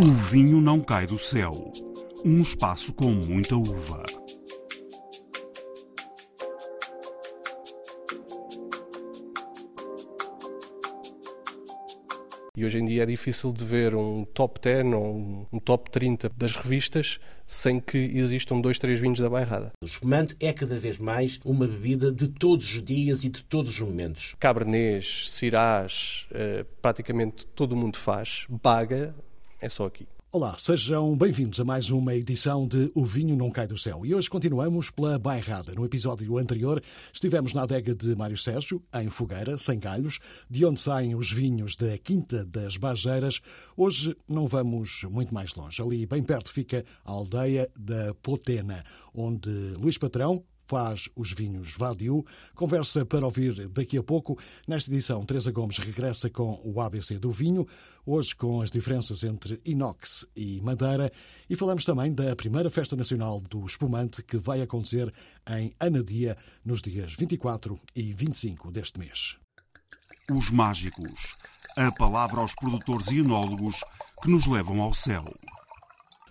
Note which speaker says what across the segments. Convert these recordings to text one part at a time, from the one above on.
Speaker 1: O vinho não cai do céu. Um espaço com muita uva.
Speaker 2: E hoje em dia é difícil de ver um top 10 ou um top 30 das revistas sem que existam dois, três vinhos da bairrada.
Speaker 3: O espumante é cada vez mais uma bebida de todos os dias e de todos os momentos.
Speaker 2: Cabernês, Sirás, eh, praticamente todo mundo faz. Baga é só aqui.
Speaker 4: Olá, sejam bem-vindos a mais uma edição de O Vinho Não Cai do Céu. E hoje continuamos pela Bairrada. No episódio anterior estivemos na adega de Mário Sérgio, em Fogueira, sem galhos, de onde saem os vinhos da Quinta das Bajeiras. Hoje não vamos muito mais longe. Ali bem perto fica a aldeia da Potena, onde Luís Patrão, faz os vinhos Vadiu. Conversa para ouvir daqui a pouco. Nesta edição, Teresa Gomes regressa com o ABC do vinho, hoje com as diferenças entre inox e madeira. E falamos também da primeira Festa Nacional do Espumante, que vai acontecer em Anadia nos dias 24 e 25 deste mês.
Speaker 1: Os mágicos. A palavra aos produtores e enólogos que nos levam ao céu.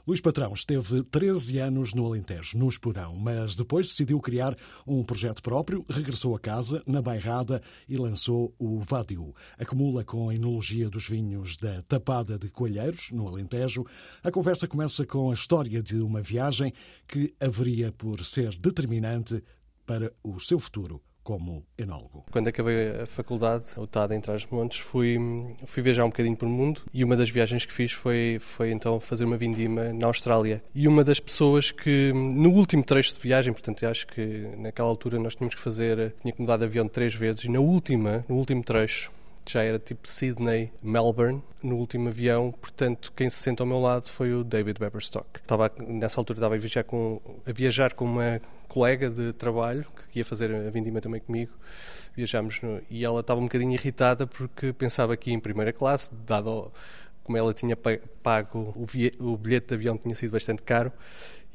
Speaker 4: Luís Patrão esteve 13 anos no Alentejo, no Esporão, mas depois decidiu criar um projeto próprio, regressou a casa, na Bairrada, e lançou o Vadiu. Acumula com a enologia dos vinhos da Tapada de Coelheiros, no Alentejo. A conversa começa com a história de uma viagem que haveria por ser determinante para o seu futuro como enólogo.
Speaker 2: Quando acabei a faculdade, o TAD em Trás-Montes, fui, fui viajar um bocadinho pelo mundo e uma das viagens que fiz foi, foi então fazer uma vindima na Austrália. E uma das pessoas que, no último trecho de viagem, portanto, acho que naquela altura nós tínhamos que fazer, tinha que mudar de avião três vezes, e na última, no último trecho, já era tipo Sydney, Melbourne, no último avião, portanto, quem se sentou ao meu lado foi o David Weberstock. Estava, nessa altura estava a viajar com, a viajar com uma colega de trabalho que ia fazer a vindima também comigo. Viajámos no, e ela estava um bocadinho irritada porque pensava que em primeira classe, dado como ela tinha pago o, o bilhete de avião tinha sido bastante caro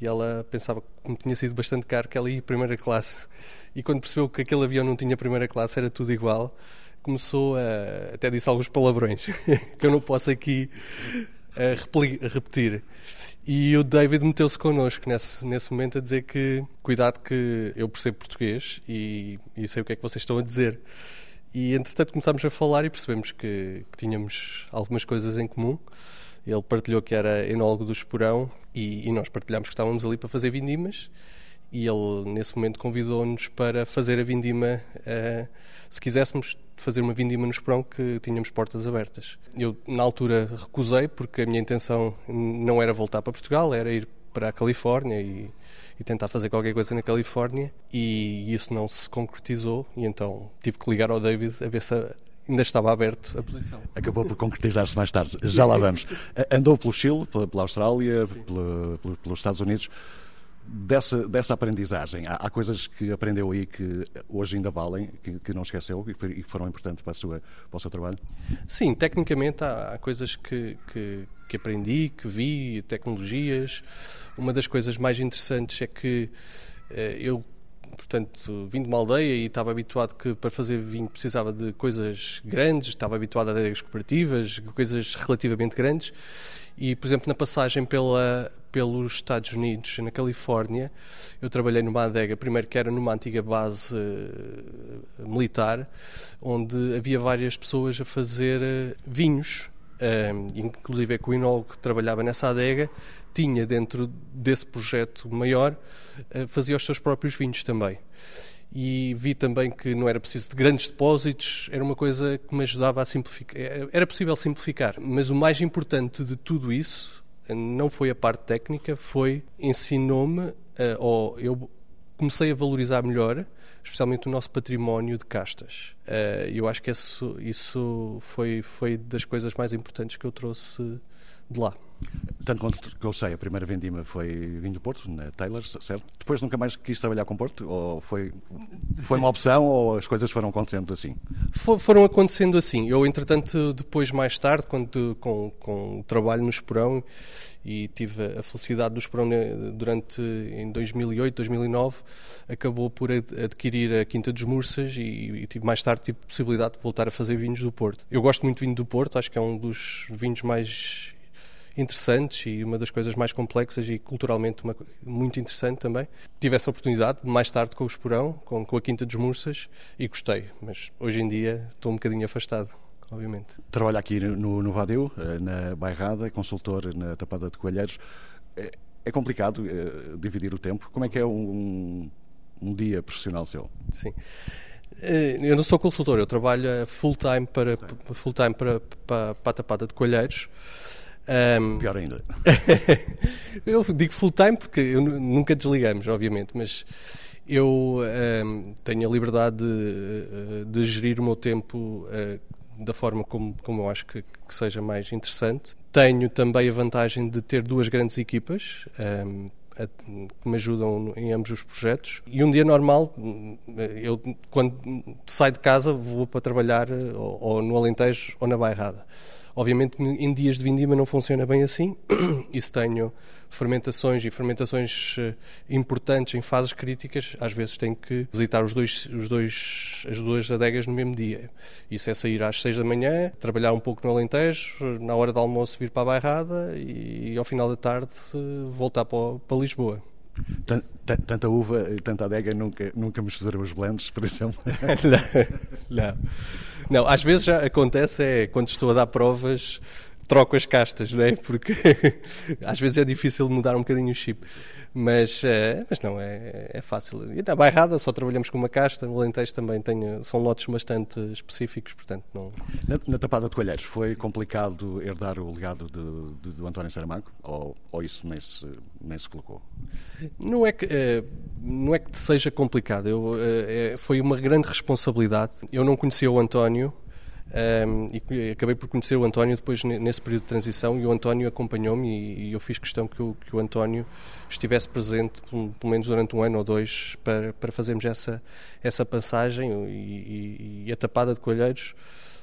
Speaker 2: e ela pensava que como tinha sido bastante caro que ela ia primeira classe. E quando percebeu que aquele avião não tinha primeira classe, era tudo igual, começou a até disse alguns palavrões que eu não posso aqui a repetir. E o David meteu-se connosco nesse, nesse momento a dizer que cuidado que eu percebo português e, e sei o que é que vocês estão a dizer. E entretanto começámos a falar e percebemos que, que tínhamos algumas coisas em comum. Ele partilhou que era enólogo do Esporão e, e nós partilhámos que estávamos ali para fazer vindimas e ele nesse momento convidou-nos para fazer a vindima, uh, se quiséssemos fazer uma vindima no Esperão que tínhamos portas abertas. Eu na altura recusei porque a minha intenção não era voltar para Portugal, era ir para a Califórnia e, e tentar fazer qualquer coisa na Califórnia e isso não se concretizou e então tive que ligar ao David a ver se ainda estava aberto a posição.
Speaker 4: Acabou por concretizar-se mais tarde. Já lá vamos. Andou pelo Chile, pela Austrália, pela, pelos Estados Unidos dessa, dessa aprendizagem, há, há, coisas que aprendeu aí que hoje ainda valem, que, que não esqueceu e que foram importantes para, sua, para, o seu trabalho?
Speaker 2: Sim, tecnicamente há, há coisas que, que, que, aprendi, que vi, tecnologias. Uma das coisas mais interessantes é que eh, eu portanto, vim de uma aldeia e estava habituado que para fazer vinho precisava de coisas grandes, estava habituado a adegas cooperativas, coisas relativamente grandes. E, por exemplo, na passagem pela, pelos Estados Unidos, na Califórnia, eu trabalhei numa adega, primeiro que era numa antiga base uh, militar, onde havia várias pessoas a fazer uh, vinhos. Uh, inclusive é que o enólogo que trabalhava nessa adega tinha dentro desse projeto maior, fazia os seus próprios vinhos também e vi também que não era preciso de grandes depósitos, era uma coisa que me ajudava a simplificar. Era possível simplificar, mas o mais importante de tudo isso não foi a parte técnica, foi ensinou-me, ou eu comecei a valorizar melhor, especialmente o nosso património de castas. Eu acho que isso, isso foi, foi das coisas mais importantes que eu trouxe de lá.
Speaker 4: Tanto quanto que eu sei, a primeira vendima foi vinho do Porto, na Taylor, certo? Depois nunca mais quis trabalhar com Porto? Ou foi, foi uma opção ou as coisas foram acontecendo assim?
Speaker 2: For, foram acontecendo assim. Eu, entretanto, depois, mais tarde, quando, com, com o trabalho no Esporão, e tive a felicidade do Esporão né, durante, em 2008, 2009, acabou por adquirir a Quinta dos Mursas e, e mais tarde tive possibilidade de voltar a fazer vinhos do Porto. Eu gosto muito de vinho do Porto, acho que é um dos vinhos mais interessantes e uma das coisas mais complexas e culturalmente uma, muito interessante também. Tive essa oportunidade mais tarde com o Esporão, com, com a Quinta dos Mursas e gostei, mas hoje em dia estou um bocadinho afastado. Obviamente.
Speaker 4: Trabalha aqui no, no Vadeu, eh, na Bairrada, consultor na Tapada de Coelheiros. É, é complicado é, dividir o tempo. Como é que é um, um dia profissional seu?
Speaker 2: Sim. Eh, eu não sou consultor, eu trabalho full time para, full time para, para, para a Tapada de Coelheiros.
Speaker 4: Um, Pior ainda.
Speaker 2: eu digo full time porque eu, nunca desligamos, obviamente, mas eu um, tenho a liberdade de, eh, de, gerir o meu tempo uh, da forma como, como eu acho que, que, seja mais interessante. Tenho também a vantagem de ter duas grandes equipas. Um, que me ajudam em ambos os projetos. E um dia normal, eu quando saio de casa vou para trabalhar eh, ou, ou no Alentejo ou na Bairrada. Obviamente, em dias de vindima não funciona bem assim. E se tenho fermentações e fermentações eh, importantes em fases críticas, às vezes tenho que visitar os dois, os dois, as duas adegas no mesmo dia. Isso é sair às seis da manhã, trabalhar um pouco no Alentejo, na hora do almoço vir para a Bairrada e, ao final da tarde voltar para, para Lisboa.
Speaker 4: Tanta uva e tanta adega nunca, nunca misturam os blends, por exemplo?
Speaker 2: não, não. Não, às vezes já acontece é quando estou a dar provas troco as castas, não é? Porque às vezes é difícil mudar um bocadinho o chip. Mas, uh, mas não, é, é fácil. E na Bairrada só trabalhamos com uma casta, no Alentejo também tenho, são lotes bastante específicos, portanto não...
Speaker 4: Na, na Tapada de Coelheiros foi complicado herdar o legado de, de, do António Saramago ou, ou isso nem se, nem se colocou?
Speaker 2: Não é que, uh, não é que seja complicado, eu, uh, foi uma grande responsabilidade. Eu não conhecia o António, e acabei por conhecer o António depois nesse período de transição e o António acompanhou-me e, eu fiz questão que o, que o António estivesse presente pelo, menos durante um ano ou dois para, para fazermos essa, essa passagem e, e, e, a tapada de colheiros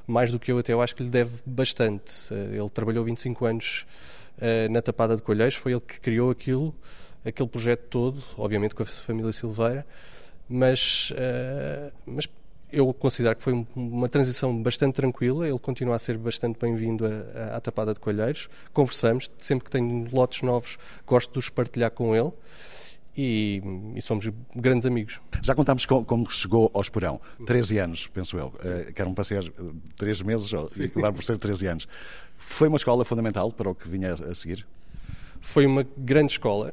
Speaker 2: mais do que eu até eu acho que lhe deve bastante. Ele trabalhou 25 anos uh, na tapada de colheiros foi ele que criou aquilo aquele projeto todo obviamente com a família Silveira mas, uh, mas eu considero que foi uma transição bastante tranquila. Ele continua a ser bastante bem-vindo à Tapada de Coelheiros. Conversamos, sempre que tenho lotes novos, gosto de os partilhar com ele. E, e, somos grandes amigos.
Speaker 4: Já contámos com, como chegou ao Esporão, 13 anos, penso eu, uh, que eram para ser 3 meses e acabar por ser 13 anos. Foi uma escola fundamental para o que vinha a seguir?
Speaker 2: Foi uma grande escola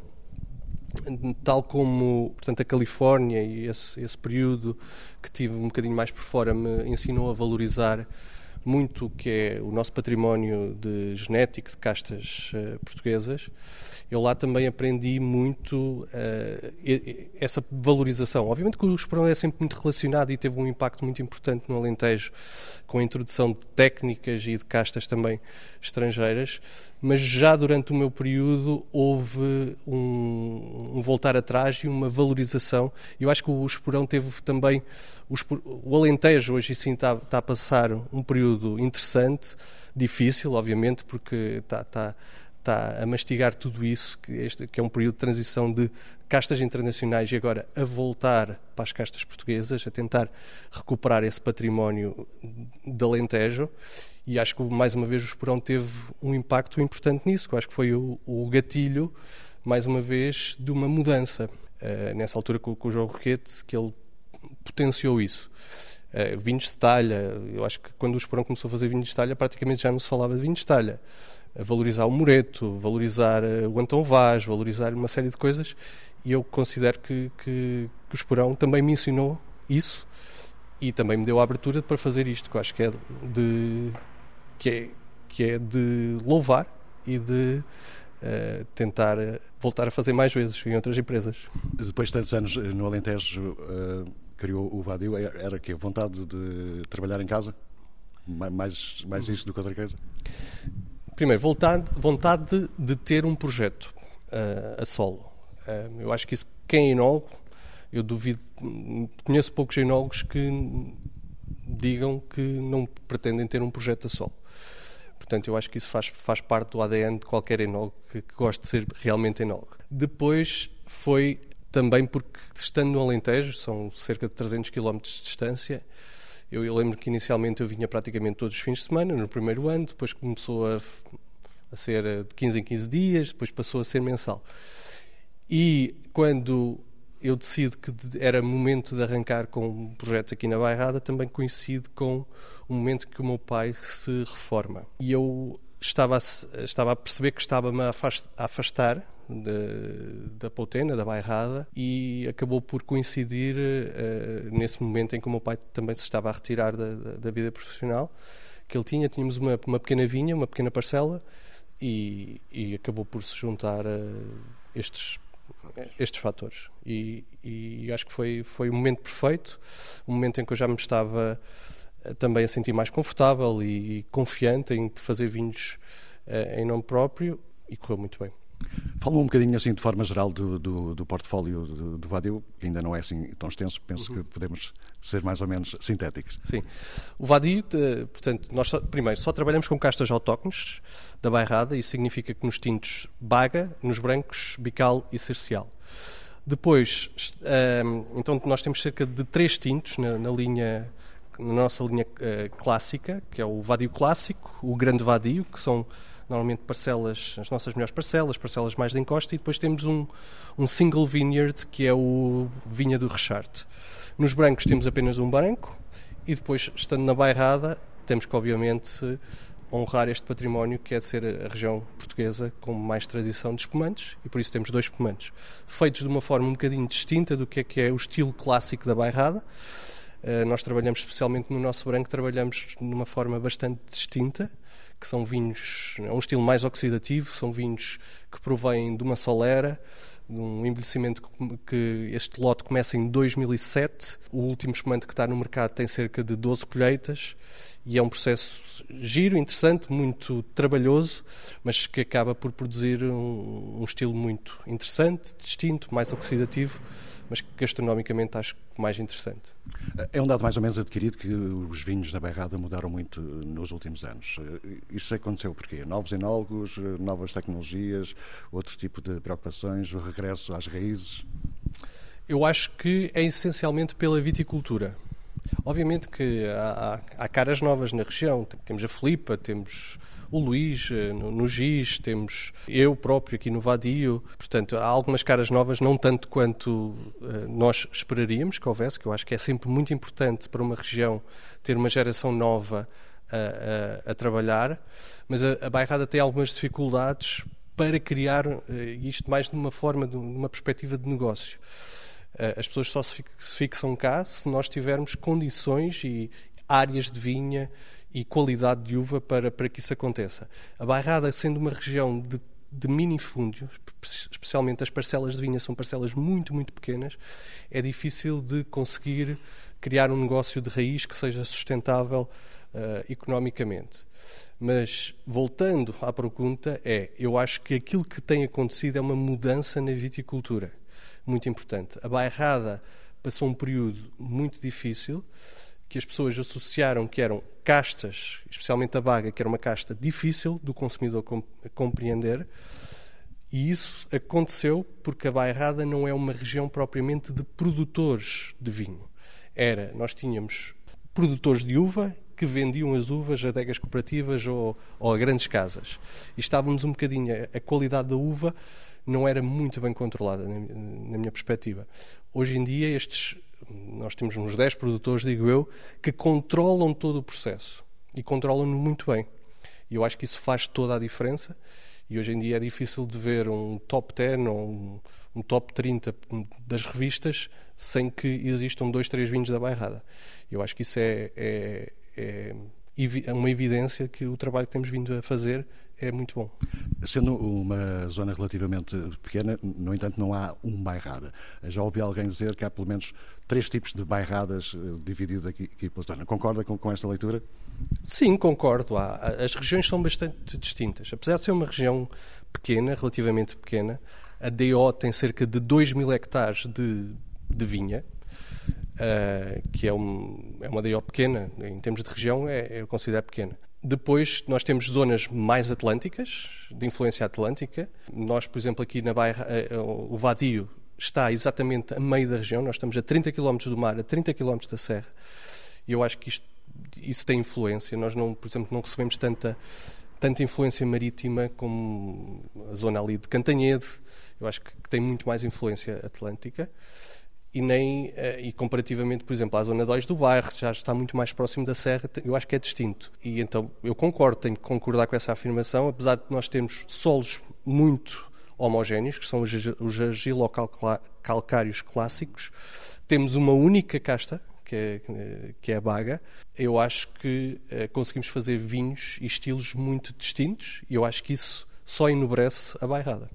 Speaker 2: tal como portanto, a Califórnia e esse, esse período que tive um bocadinho mais por fora me ensinou a valorizar muito o que é o nosso património de genético de castas uh, portuguesas. Eu lá também aprendi muito uh, essa valorização. Obviamente que o Esperão é sempre muito relacionado e teve um impacto muito importante no Alentejo com a introdução de técnicas e de castas também estrangeiras, mas já durante o meu período houve um, um voltar atrás e uma valorização. Eu acho que o Esporão teve também. O, o Alentejo hoje sim está, está, a passar um período interessante, difícil, obviamente, porque está, está está a mastigar tudo isso, que, este, que é um período de transição de castas internacionais e agora a voltar para as castas portuguesas, a tentar recuperar esse património de Alentejo. E acho que mais uma vez o Esporão teve um impacto importante nisso, que eu acho que foi o, o gatilho, mais uma vez, de uma mudança. Uh, nessa altura com, com o João Roquete, que ele potenciou isso. Uh, vinhos de talha, eu acho que quando o Esporão começou a fazer vinhos de talha, praticamente já não se falava de vinhos de talha valorizar o Moreto, valorizar eh, o Antão Vaz, valorizar uma série de coisas e eu considero que, que, que o Esporão também me ensinou isso e também me deu a abertura para fazer isto, que eu acho que é de, que é, que é de louvar e de uh, tentar voltar a fazer mais vezes em outras empresas.
Speaker 4: Depois de tantos anos no Alentejo, uh, criou o Vadio, era que vontade de trabalhar em casa? Mais, mais isso do que outra coisa?
Speaker 2: Primeiro, vontade, vontade de, de ter um projeto uh, a solo. Eu acho que isso, quem é enólogo, eu duvido, conheço poucos enólogos que digam que não pretendem ter um projeto a solo. Portanto, eu acho que isso faz, faz parte do ADN de qualquer enólogo que, que goste de ser realmente enólogo. Depois foi também porque, estando no Alentejo, são cerca de 300 km de distância, eu, eu, lembro que inicialmente eu vinha praticamente todos os fins de semana, no primeiro ano, depois começou a, a ser eh, de 15 em 15 dias, depois passou a ser mensal. E quando eu decido que era momento de arrancar com um projeto aqui na Bairrada, também coincide com o momento que o meu pai se reforma. E eu estava a, estava a perceber que estava-me a afastar de, da Poutena, da Bairrada, e acabou por coincidir uh, nesse momento em que o meu pai também se estava a retirar da, da, da vida profissional, que ele tinha, tínhamos uma, uma pequena vinha, uma pequena parcela, e, e acabou por se juntar a estes estes fatores. E, e acho que foi foi o momento perfeito o momento em que eu já me estava eh, também a sentir mais confortável e confiante em fazer vinhos uh, em nome próprio e correu muito bem
Speaker 4: Fala-me um bocadinho assim de forma geral do, do, do portfólio do, do que ainda não é assim tão extenso, penso uhum. que podemos ser mais ou menos sintéticos.
Speaker 2: Sim. O Vadio, portanto, nós só, primeiro só trabalhamos com castas autóctones da bairrada, isso significa que nos tintos baga, nos brancos bical e cercial. Depois, um, então nós temos cerca de três tintos na, na linha na nossa linha uh, clássica, que é o Vadio clássico, o Grande Vadio, que são normalmente parcelas, as nossas melhores parcelas, parcelas mais de encosta, e depois temos um, um single vineyard, que é o vinha do Richard. Nos brancos temos apenas um branco, e depois, estando na bairrada, temos que, obviamente, honrar este património que é de ser a região portuguesa com mais tradição de espumantes e por isso temos dois espumantes feitos de uma forma um bocadinho distinta do que é que é o estilo clássico da bairrada. Uh, nós trabalhamos especialmente no nosso branco, trabalhamos de uma forma bastante distinta que são vinhos, é um estilo mais oxidativo, são vinhos que provêm de uma solera, de um envelhecimento que este lote começa em 2007. O último espumante que está no mercado tem cerca de 12 colheitas e é um processo giro, interessante, muito trabalhoso, mas que acaba por produzir um, um estilo muito interessante, distinto, mais oxidativo mas que gastronomicamente acho mais interessante.
Speaker 4: É um dado mais ou menos adquirido que os vinhos da Bairrada mudaram muito nos últimos anos. Isso aconteceu porque Novos enólogos, novas tecnologias, outro tipo de preocupações, o regresso às raízes?
Speaker 2: Eu acho que é essencialmente pela viticultura. Obviamente que há, há, caras novas na região. Temos a Filipa, temos o Luís eh, no, no GIS, temos eu próprio aqui no Vadio. Portanto, há algumas caras novas, não tanto quanto uh, nós esperaríamos que houvesse, que eu acho que é sempre muito importante para uma região ter uma geração nova a, a, a trabalhar, mas a, a Bairrada tem algumas dificuldades para criar uh, isto mais de uma forma, de uma perspectiva de negócio. As pessoas só se fixam cá se nós tivermos condições e áreas de vinha e qualidade de uva para, para que isso aconteça. A Bairrada, sendo uma região de, de minifúndios, especialmente as parcelas de vinha são parcelas muito, muito pequenas, é difícil de conseguir criar um negócio de raiz que seja sustentável uh, economicamente. Mas, voltando à pergunta, é, eu acho que aquilo que tem acontecido é uma mudança na viticultura, muito importante. A Bairrada passou um período muito difícil, que as pessoas associaram que eram castas, especialmente a baga, que era uma casta difícil do consumidor compreender, e isso aconteceu porque a Bairrada não é uma região propriamente de produtores de vinho. Era, nós tínhamos produtores de uva que vendiam as uvas a adegas cooperativas ou, ou, a grandes casas. E estávamos um bocadinho, a qualidade da uva não era muito bem controlada, na, minha perspectiva. Hoje em dia, estes nós temos uns 10 produtores, digo eu, que controlam todo o processo e controlam-no muito bem. E eu acho que isso faz toda a diferença. E hoje em dia é difícil de ver um top 10 ou um, um top 30 das revistas sem que existam dois, três vinhos da bairrada. Eu acho que isso é, é, é uma evidência que o trabalho que temos vindo a fazer é muito bom.
Speaker 4: Sendo uma zona relativamente pequena, no entanto, não há um bairrada. Já ouvi alguém dizer que há pelo menos três tipos de bairradas eh, divididas aqui, aqui pela zona. Concorda com, com esta leitura?
Speaker 2: Sim, concordo. Há, as regiões são bastante distintas. Apesar de ser uma região pequena, relativamente pequena, a DO tem cerca de 2 mil hectares de, de vinha, uh, que é, um, é uma DO pequena, em termos de região, é, eu considero pequena. Depois nós temos zonas mais atlânticas, de influência atlântica. Nós, por exemplo, aqui na Bairra, eh, eh, o Vadio está exatamente a meio da região. Nós estamos a 30 km do mar, a 30 km da serra. E eu acho que isto, isso tem influência. Nós, não, por exemplo, não recebemos tanta tanta influência marítima como a zona ali de Cantanhede. Eu acho que tem muito mais influência atlântica e nem eh, e comparativamente, por exemplo, à zona 2 do bairro, já está muito mais próximo da serra, eu acho que é distinto. E então eu concordo, tenho que concordar com essa afirmação, apesar de nós termos solos muito homogéneos, que são os argilocalcários clássicos, temos uma única casta, que é, que é a baga. Eu acho que eh, conseguimos fazer vinhos e estilos muito distintos e eu acho que isso só enobrece a bairrada.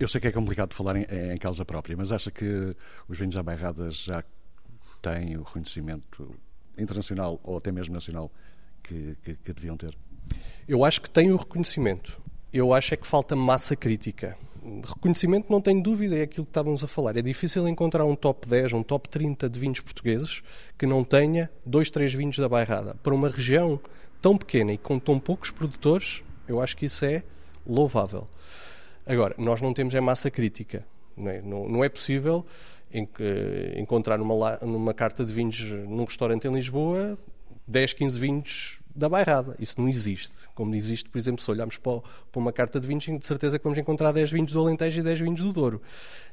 Speaker 4: Eu sei que é complicado falar em, em causa própria, mas acha que os vinhos da bairrada já têm o reconhecimento internacional ou até mesmo nacional que, que, que deviam ter?
Speaker 2: Eu acho que têm o reconhecimento. Eu acho é que falta massa crítica. Reconhecimento, não tenho dúvida, é aquilo que estávamos a falar. É difícil encontrar um top 10, um top 30 de vinhos portugueses que não tenha dois, três vinhos da Bairrada. Para uma região tão pequena e com tão poucos produtores, eu acho que isso é louvável. Agora, nós não temos é massa crítica. Não é, não, não é possível encontrar numa, numa carta de vinhos num restaurante em Lisboa 10, 15 vinhos da bairrada. Isso não existe. Como existe, por exemplo, se olharmos para, uma carta de vinhos, de certeza que vamos encontrar 10 vinhos do Alentejo e 10 vinhos do Douro.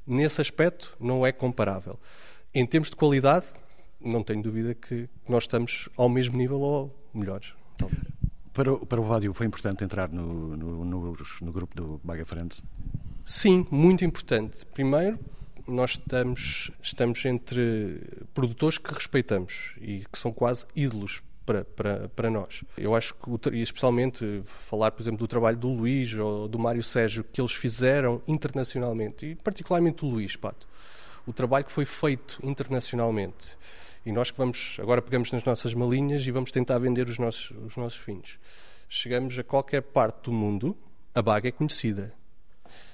Speaker 2: Nesse aspecto, não é comparável. Em termos de qualidade, não tenho dúvida que nós estamos ao mesmo nível ou melhores.
Speaker 4: Para, para o Vádio foi importante entrar no, no, no, no grupo do Baga Friends?
Speaker 2: Sim, muito importante. Primeiro, nós estamos, estamos entre produtores que respeitamos e que são quase ídolos para, para, para nós. Eu acho que, especialmente, falar, por exemplo, do trabalho do Luís ou do Mário Sérgio, que eles fizeram internacionalmente, e particularmente o Luís, Pato, o trabalho que foi feito internacionalmente e nós que vamos, agora pegamos nas nossas malinhas e vamos tentar vender os nossos, os nossos vinhos. Chegamos a qualquer parte do mundo, a baga é conhecida.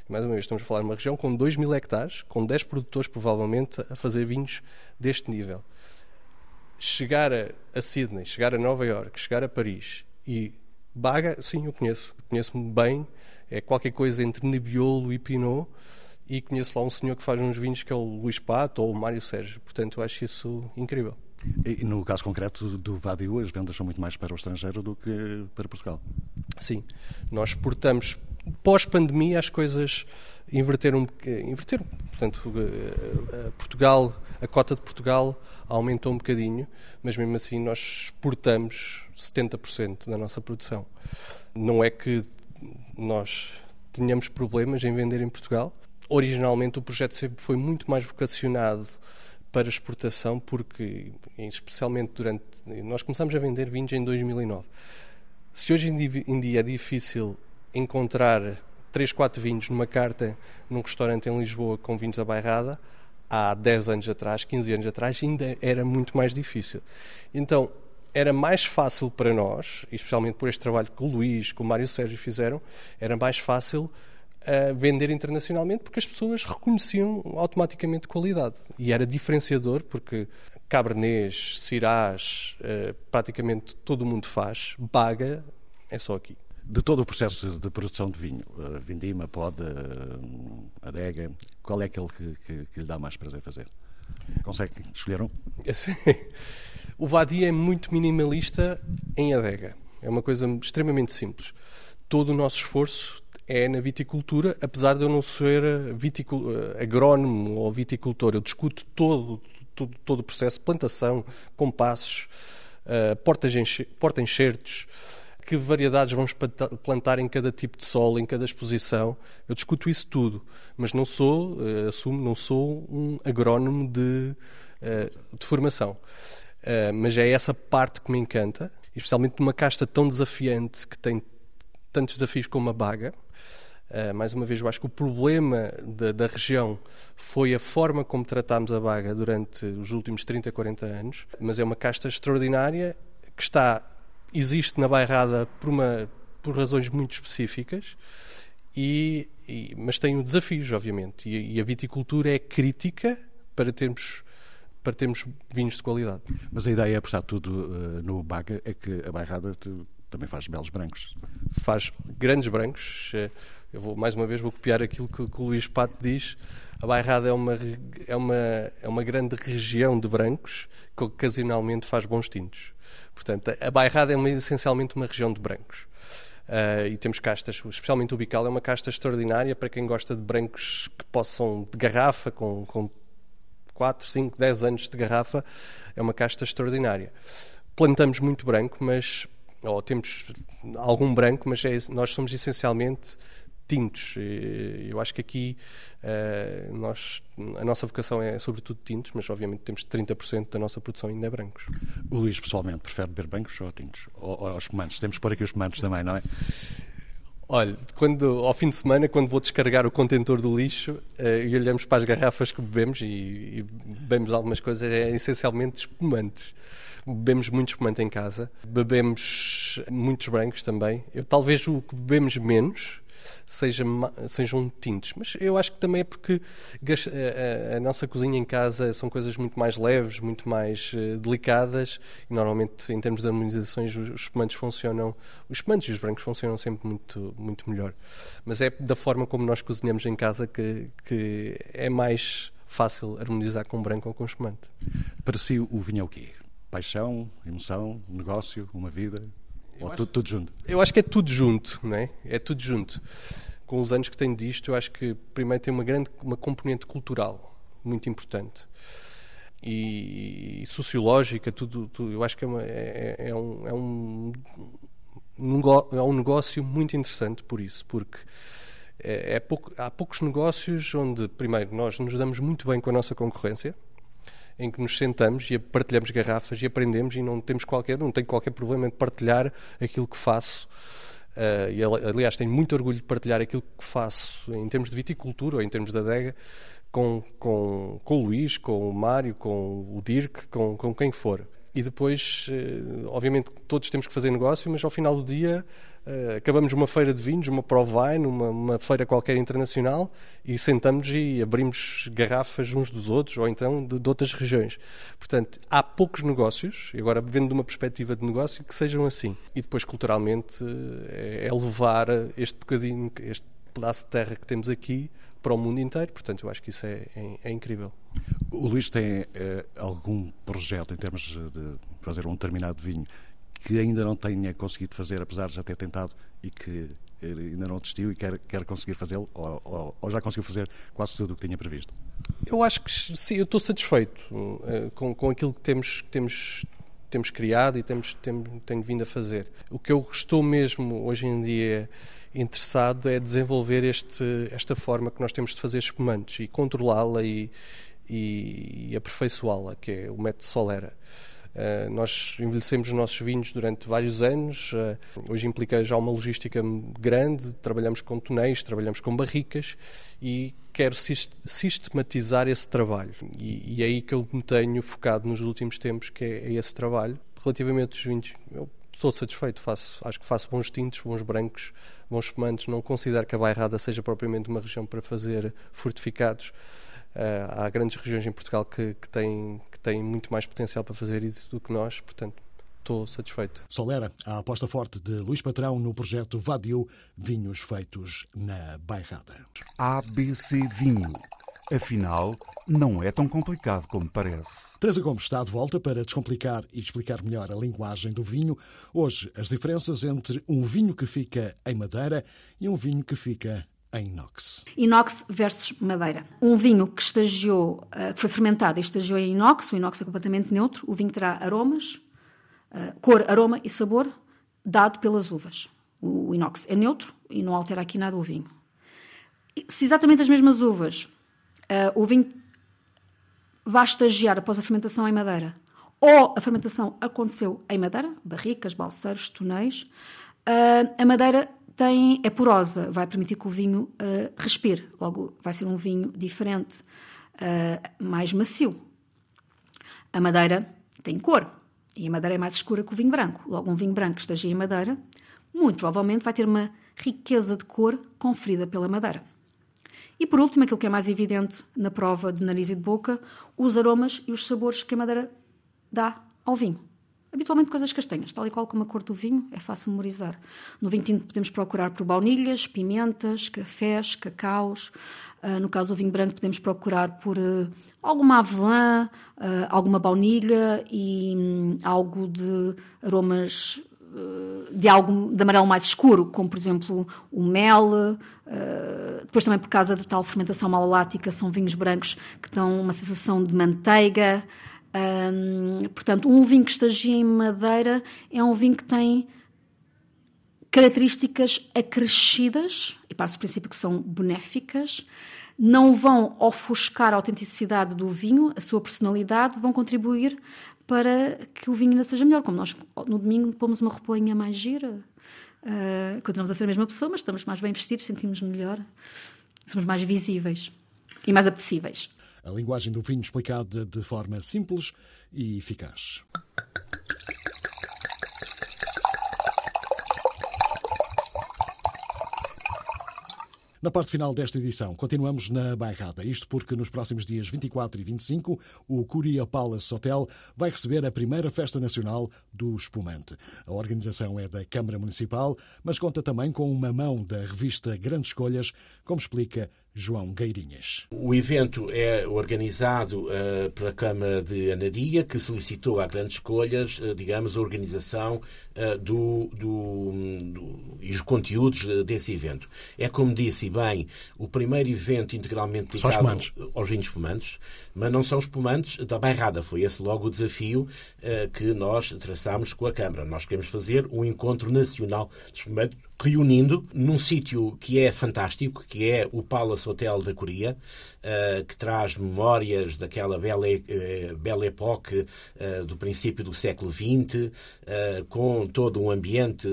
Speaker 2: Mais uma vez, estamos a falar de uma região com 2 mil hectares, com 10 produtores provavelmente a fazer vinhos deste nível. Chegar a, a Sydney, chegar a Nova York, chegar a Paris e Baga, sim, eu conheço. Conheço-me bem. É qualquer coisa entre Nebbiolo e Pinot e conheço lá um senhor que faz uns vinhos que é o Luís Pato ou o Mário Sérgio. Portanto, eu acho isso incrível.
Speaker 4: E no caso concreto do Vadiu, as vendas são muito mais para o estrangeiro do que para Portugal?
Speaker 2: Sim. Nós exportamos, pós-pandemia, as coisas inverteram, inverteram. Portanto, eh, eh, Portugal, a cota de Portugal aumentou um bocadinho, mas mesmo assim nós exportamos 70% da nossa produção. Não é que nós tenhamos problemas em vender em Portugal, originalmente o projeto sempre foi muito mais vocacionado para exportação, porque, especialmente durante. Nós começamos a vender vinhos em 2009. Se hoje em dia é difícil encontrar 3, 4 vinhos numa carta num restaurante em Lisboa com vinhos da bairrada, há 10 anos atrás, 15 anos atrás, ainda era muito mais difícil. Então, era mais fácil para nós, especialmente por este trabalho que o Luís, que o Mário Sérgio fizeram, era mais fácil a vender internacionalmente porque as pessoas reconheciam automaticamente qualidade. E era diferenciador porque Cabernets, Syrahs, eh, praticamente todo mundo faz, Baga é só aqui.
Speaker 4: De todo o processo de produção de vinho, eh, vindima, poda, eh, adega, qual é aquele que, que, que lhe dá mais prazer fazer? Consegue escolher um?
Speaker 2: o Vadia é muito minimalista em adega. É uma coisa extremamente simples. Todo o nosso esforço é na viticultura, apesar de eu não ser viticul... agrónomo ou viticultor. Eu discuto todo, todo, todo o processo, plantação, compassos, uh, porta-enxertos, que variedades vamos plantar em cada tipo de solo, em cada exposição. Eu discuto isso tudo, mas não sou, uh, assumo, não sou um agrónomo de, uh, de formação. Mas é essa parte que me encanta, especialmente numa casta tão desafiante que tem tantos desafios como a baga. Uh, mais uma vez, eu acho que o problema da, da, região foi a forma como tratámos a baga durante os últimos 30, 40 anos, mas é uma casta extraordinária que está existe na bairrada por, uma, por razões muito específicas, e, e mas tem desafios, obviamente, e, e a viticultura é crítica para termos para termos vinhos de qualidade.
Speaker 4: Mas a ideia é apostar tudo uh, no baga, é que a bairrada também faz belos brancos.
Speaker 2: Faz grandes brancos. Eh, eu vou mais uma vez vou copiar aquilo que, que o Luís Pato diz. A Bairrada é uma é uma é uma grande região de brancos que ocasionalmente faz bons tintos. Portanto, a Bairrada é uma, essencialmente uma região de brancos. Uh, e temos castas, especialmente o Bical é uma casta extraordinária para quem gosta de brancos que possam, de garrafa, com, com 4, 5, 10 anos de garrafa, é uma casta extraordinária. Plantamos muito branco, mas ou temos algum branco, mas é, nós somos essencialmente tintos. Eu acho que aqui uh, nós, a nossa vocação é sobretudo tintos, mas obviamente temos 30% da nossa produção ainda é brancos.
Speaker 4: O Luís, pessoalmente, prefere beber brancos ou tintos? Ou, ou espumantes? Temos que pôr aqui os espumantes também, não é?
Speaker 2: Olha, quando, ao fim de semana, quando vou descarregar o contentor do lixo uh, e olhamos para as garrafas que bebemos e, e bebemos algumas coisas, é essencialmente espumantes. Bebemos muito espumante em casa, bebemos muitos brancos também. Eu, talvez o que bebemos menos seja, sejam tintos. Mas eu acho que também é porque a, a, a, nossa cozinha em casa são coisas muito mais leves, muito mais uh, delicadas e normalmente em termos de harmonizações os, os espumantes funcionam, os espumantes e os brancos funcionam sempre muito, muito melhor. Mas é da forma como nós cozinhamos em casa que, que é mais fácil harmonizar com branco ou com espumante.
Speaker 4: Para si o vinho é o quê? Paixão, emoção, negócio, uma vida? Ou acho, tudo, tudo, junto?
Speaker 2: Eu acho que é tudo junto, não é? É tudo junto. Com os anos que tenho disto, eu acho que primeiro tem uma grande uma componente cultural muito importante e, e sociológica, tudo, tudo, Eu acho que é, uma, é, é, um, é um é um negócio muito interessante por isso, porque é, é pouco, há poucos negócios onde, primeiro, nós nos damos muito bem com a nossa concorrência, em que nos sentamos e partilhamos garrafas e aprendemos e não temos qualquer, não tenho qualquer problema em partilhar aquilo que faço. Uh, e aliás, tenho muito orgulho de partilhar aquilo que faço em termos de viticultura ou em termos de adega com, com, com o Luís, com o Mário, com o Dirk, com, com quem for. E depois, uh, obviamente, todos temos que fazer negócio, mas ao final do dia Uh, acabamos uma feira de vinhos, uma Provine, uma, uma feira qualquer internacional e sentamos e abrimos garrafas uns dos outros ou então de, de, outras regiões. Portanto, há poucos negócios, e agora vendo de uma perspectiva de negócio, que sejam assim. E depois, culturalmente, é, é levar este bocadinho, este pedaço de terra que temos aqui para o mundo inteiro. Portanto, eu acho que isso é, é, é incrível.
Speaker 4: O Luís tem uh, algum projeto em termos de fazer um determinado vinho que ainda não tenha conseguido fazer, apesar de já ter tentado e que ainda não desistiu e quer, quer conseguir fazê-lo, ou, ou, ou, já conseguiu fazer quase tudo o que tinha previsto?
Speaker 2: Eu acho que sim, eu estou satisfeito uh, com, com aquilo que temos, temos, temos criado e temos, temos, tenho vindo a fazer. O que eu estou mesmo hoje em dia interessado é desenvolver este, esta forma que nós temos de fazer espumantes e controlá-la e, e, e aperfeiçoá-la, que é o método Solera. Uh, nós envelhecemos os nossos vinhos durante vários anos. Uh, hoje implica já uma logística grande. Trabalhamos com tonéis, trabalhamos com barricas e quero sistematizar esse trabalho. E, e, é aí que eu me tenho focado nos últimos tempos, que é, é esse trabalho. Relativamente aos vinhos, eu estou satisfeito. Faço, acho que faço bons tintos, bons brancos, bons espumantes. Não considero que a Bairrada seja propriamente uma região para fazer fortificados. Uh, há grandes regiões em Portugal que, que, têm, que têm muito mais potencial para fazer isso do que nós, portanto, estou satisfeito.
Speaker 4: Solera, a aposta forte de Luís Patrão no projeto Vadio, vinhos feitos na Bairrada.
Speaker 1: ABC Vinho. Afinal, não é tão complicado como parece.
Speaker 4: Teresa Gomes está de volta para descomplicar e explicar melhor a linguagem do vinho. Hoje, as diferenças entre um vinho que fica em madeira e um vinho que fica em inox.
Speaker 5: Inox versus madeira. Um vinho que estagiou, eh, que foi fermentado e estagiou em inox, o inox é completamente neutro, o vinho terá aromas, eh, cor, aroma e sabor dado pelas uvas. O inox é neutro e não altera aqui nada o vinho. Se exatamente as mesmas uvas, eh, o vinho vai estagiar após a fermentação em madeira, ou a fermentação aconteceu em madeira, barricas, balseiros, tonéis, a madeira tem, é porosa, vai permitir que o vinho uh, respire, logo vai ser um vinho diferente, uh, mais macio. A madeira tem cor, e a madeira é mais escura que o vinho branco. Logo, um vinho branco que esteja em madeira, muito provavelmente vai ter uma riqueza de cor conferida pela madeira. E por último, aquilo que é mais evidente na prova de nariz e de boca, os aromas e os sabores que a madeira dá ao vinho habitualmente coisas castanhas, tal e qual como a cor do vinho, é fácil memorizar. No vinho tinto podemos procurar por baunilhas, pimentas, cafés, cacaus. Uh, no caso do vinho branco podemos procurar por uh, alguma avelã, uh, alguma baunilha e um, algo de aromas de algo de amarelo mais escuro, como por exemplo o mel, depois também por causa da tal fermentação malalática, são vinhos brancos que dão uma sensação de manteiga. portanto, um vinho que estagia em madeira é um vinho que tem características acrescidas, e parte do princípio que são benéficas, não vão ofuscar a autenticidade do vinho, a sua personalidade, vão contribuir para que o vinho ainda seja melhor. Como nós no domingo pomos uma roupinha mais gira, uh, continuamos a ser a mesma pessoa, mas estamos mais bem vestidos, sentimos-nos melhor, somos mais visíveis e mais apetecíveis.
Speaker 4: A linguagem do vinho explicada de forma simples e eficaz. Na parte final desta edição, continuamos na Bairrada. Isto porque nos próximos dias 24 e 25, o Curia Palace Hotel vai receber a primeira festa nacional do espumante. A organização é da Câmara Municipal, mas conta também com uma mão da revista Grandes Escolhas, como explica João Gueirinhas.
Speaker 3: O evento é organizado uh, pela Câmara de Anadia, que solicitou a Grandes Escolhas, uh, digamos, a organização uh, do, do, do, e os conteúdos desse evento. É, como disse bem, o primeiro evento integralmente dedicado aos vinhos espumantes, mas não são espumantes da bairrada. Foi esse logo o desafio que nós traçámos com a Câmara. Nós queremos fazer um encontro nacional de espumantes reunindo num sítio que é fantástico, que é o Palace Hotel da Coreia, uh, que traz memórias daquela bela, época uh, do princípio do século XX, com todo um ambiente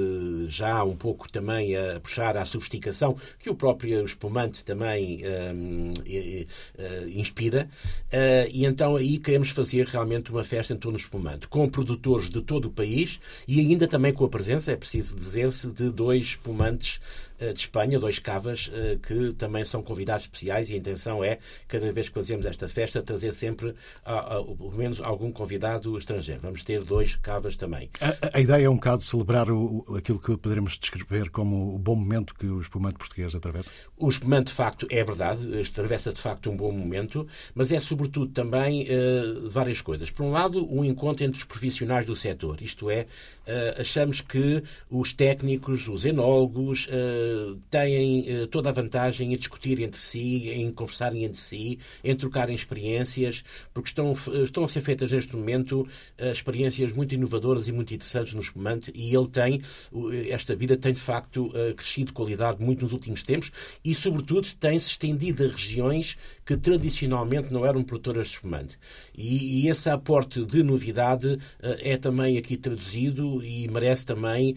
Speaker 3: já um pouco também a puxar à sofisticação que o próprio espumante também inspira. e então aí queremos fazer realmente uma festa em torno do espumante, com produtores de todo o país e ainda também com a presença, é preciso dizer-se, de dois espumantes eh, de Espanha, dois cavas, eh, que também são convidados especiais e a intenção é, cada vez que fazemos esta festa, trazer sempre, pelo menos, algum convidado estrangeiro. Vamos ter dois cavas também.
Speaker 4: A, a ideia é um bocado celebrar o, aquilo que poderemos descrever como o bom momento que o espumante português atravessa?
Speaker 3: O espumante, de facto, é verdade, atravessa de facto um bom momento, mas é sobretudo também uh, várias coisas. Por um lado, um encontro entre os profissionais do setor, isto é, uh, achamos que os técnicos, os enólogos, uh, têm uh, toda a vantagem em discutir entre si, em conversarem entre si, em trocarem experiências, porque estão, estão a ser feitas neste momento uh, experiências muito inovadoras e muito interessantes no espumante e ele tem, esta vida tem de facto crescido de qualidade muito nos últimos tempos e, sobretudo, tem-se estendido a regiões que tradicionalmente não eram produtoras de espumante. E, e esse aporte de novidade é também aqui traduzido e merece também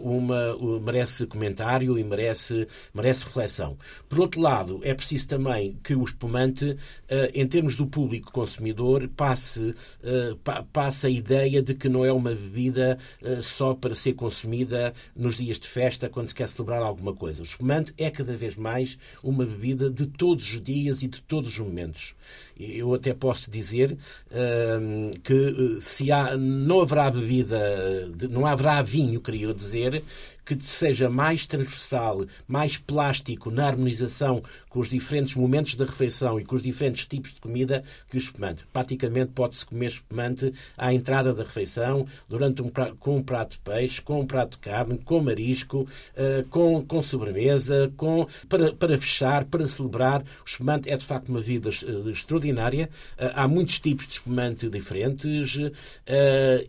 Speaker 3: uma merece comentário e merece, merece reflexão. Por outro lado, é preciso também que o espumante, eh, em termos do público consumidor, passe, eh, passe a ideia de que não é uma bebida eh, só para ser consumida nos dias de festa, quando se quer celebrar alguma coisa. O espumante é cada vez mais uma bebida de todos os dias e de todos os momentos. Eu até posso dizer que se há, não haverá bebida, não haverá vinho, queria dizer, que seja mais transversal, mais plástico na harmonização com os diferentes momentos da refeição e com os diferentes tipos de comida que o espumante. Praticamente pode-se comer espumante à entrada da refeição, durante um prato, com um prato de peixe, com um prato de carne, com marisco, uh, com, com sobremesa, com, para, para fechar, para celebrar. O espumante é de facto uma vida uh, extraordinária. Uh, há muitos tipos de espumante diferentes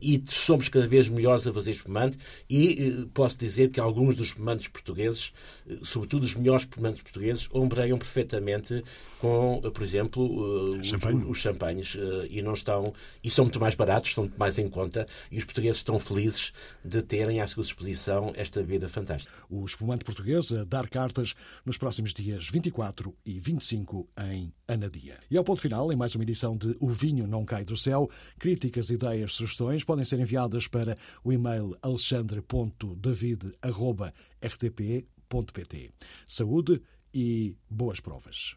Speaker 3: e somos cada vez melhores a fazer espumante e posso dizer que alguns dos espumantes portugueses, eh, sobretudo os melhores espumantes portugueses, ombreiam perfeitamente com, eh, por exemplo, eh, Champanhe. os, os champanhes e não estão e são muito mais baratos, estão muito mais em conta e os portugueses estão felizes de terem à sua disposição esta bebida fantástica.
Speaker 4: O espumante português a dar cartas nos próximos dias 24 e 25 em Anadia. E ao ponto final, em mais uma edição de O Vinho Não Cai do Céu, críticas, ideias, sugestões podem ser enviadas para o e-mail alexandre.david.rtp.pt. Saúde e boas provas.